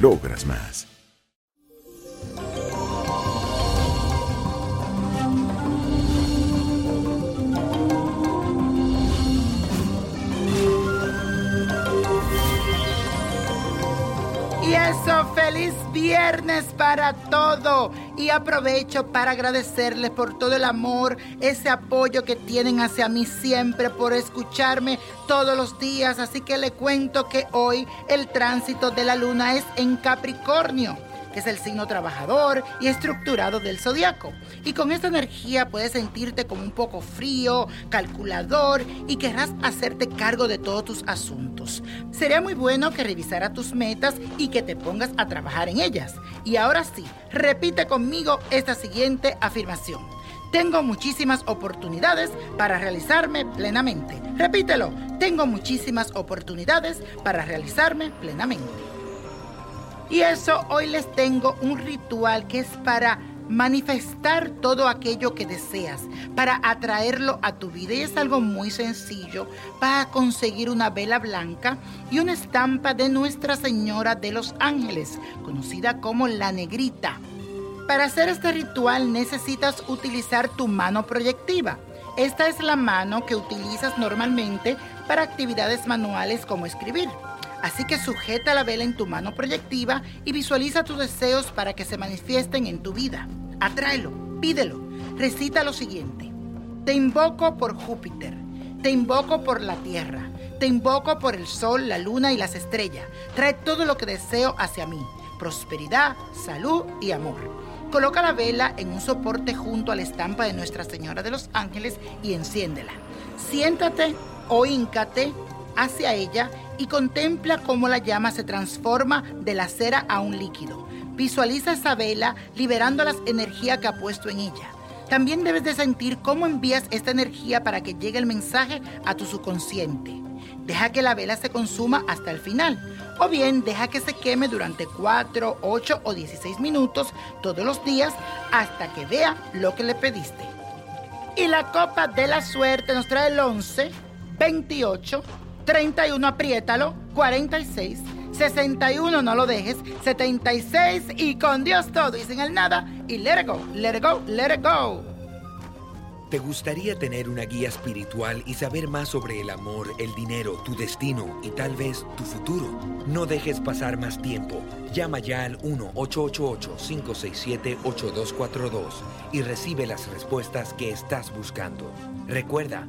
logras más. Viernes para todo. Y aprovecho para agradecerles por todo el amor, ese apoyo que tienen hacia mí siempre, por escucharme todos los días. Así que le cuento que hoy el tránsito de la luna es en Capricornio que es el signo trabajador y estructurado del zodiaco. Y con esta energía puedes sentirte como un poco frío, calculador y querrás hacerte cargo de todos tus asuntos. Sería muy bueno que revisara tus metas y que te pongas a trabajar en ellas. Y ahora sí, repite conmigo esta siguiente afirmación. Tengo muchísimas oportunidades para realizarme plenamente. Repítelo, tengo muchísimas oportunidades para realizarme plenamente. Y eso hoy les tengo un ritual que es para manifestar todo aquello que deseas, para atraerlo a tu vida. Y es algo muy sencillo. Vas a conseguir una vela blanca y una estampa de Nuestra Señora de los Ángeles, conocida como la negrita. Para hacer este ritual necesitas utilizar tu mano proyectiva. Esta es la mano que utilizas normalmente para actividades manuales como escribir. Así que sujeta la vela en tu mano proyectiva y visualiza tus deseos para que se manifiesten en tu vida. Atráelo, pídelo. Recita lo siguiente. Te invoco por Júpiter. Te invoco por la Tierra. Te invoco por el Sol, la Luna y las estrellas. Trae todo lo que deseo hacia mí. Prosperidad, salud y amor. Coloca la vela en un soporte junto a la estampa de Nuestra Señora de los Ángeles y enciéndela. Siéntate o híncate hacia ella y contempla cómo la llama se transforma de la cera a un líquido. Visualiza esa vela liberando las energías que ha puesto en ella. También debes de sentir cómo envías esta energía para que llegue el mensaje a tu subconsciente. Deja que la vela se consuma hasta el final. O bien deja que se queme durante 4, 8 o 16 minutos todos los días hasta que vea lo que le pediste. Y la copa de la suerte nos trae el 11, 28, 31, apriétalo, 46, 61, no lo dejes, 76 y con Dios todo y sin el nada y let it go, let it go, let it go. ¿Te gustaría tener una guía espiritual y saber más sobre el amor, el dinero, tu destino y tal vez tu futuro? No dejes pasar más tiempo. Llama ya al 1-888-567-8242 y recibe las respuestas que estás buscando. Recuerda,